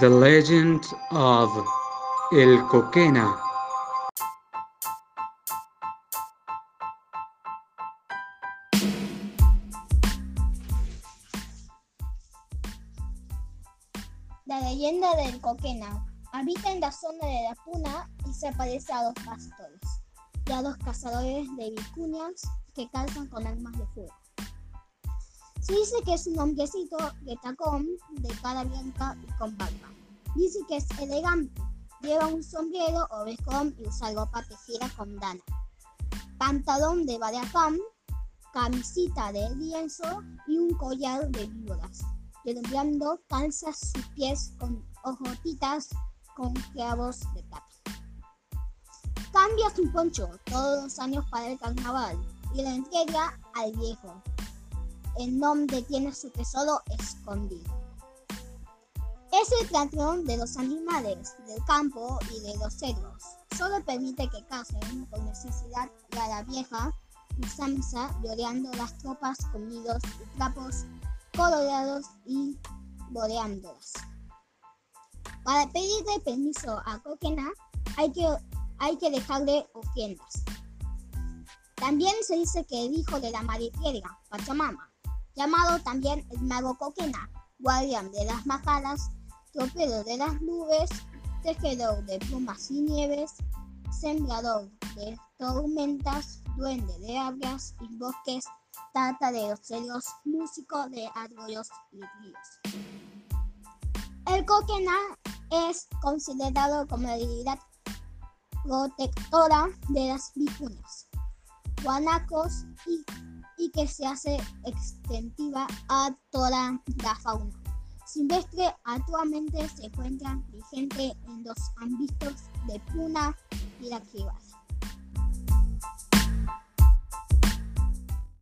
The Legend of El Coquena. La leyenda del Coquena habita en la zona de la Puna y se parece a dos pastores y a dos cazadores de vicuñas que calzan con armas de fuego. Se dice que es un hombrecito de tacón, de cara blanca y con barba. Dice que es elegante, lleva un sombrero o becón y usa ropa tejida con dana. Pantalón de baracán, camisita de lienzo y un collar de víboras. Deslumbrando calza sus pies con ojotitas con clavos de plata. Cambia su poncho todos los años para el carnaval y lo entrega al viejo, en donde tiene su tesoro escondido. Es el patrón de los animales del campo y de los cerdos. Solo permite que casen con necesidad y la vieja usanza lloreando las tropas con nidos y trapos colorados y boreándolas. Para pedirle permiso a Coquena hay que, hay que dejarle ofrendas. También se dice que el hijo de la madre tierra, Pachamama, llamado también el mago Coquena, guardián de las majadas, tropero de las nubes, tejedor de plumas y nieves, sembrador de tormentas, duende de aguas y bosques, trata de los celos, músico de arroyos y ríos. El Coquena es considerado como la deidad protectora de las vicuñas, guanacos y, y que se hace extensiva a toda la fauna. Silvestre actualmente se encuentra vigente en los ámbitos de Puna y la Quibas.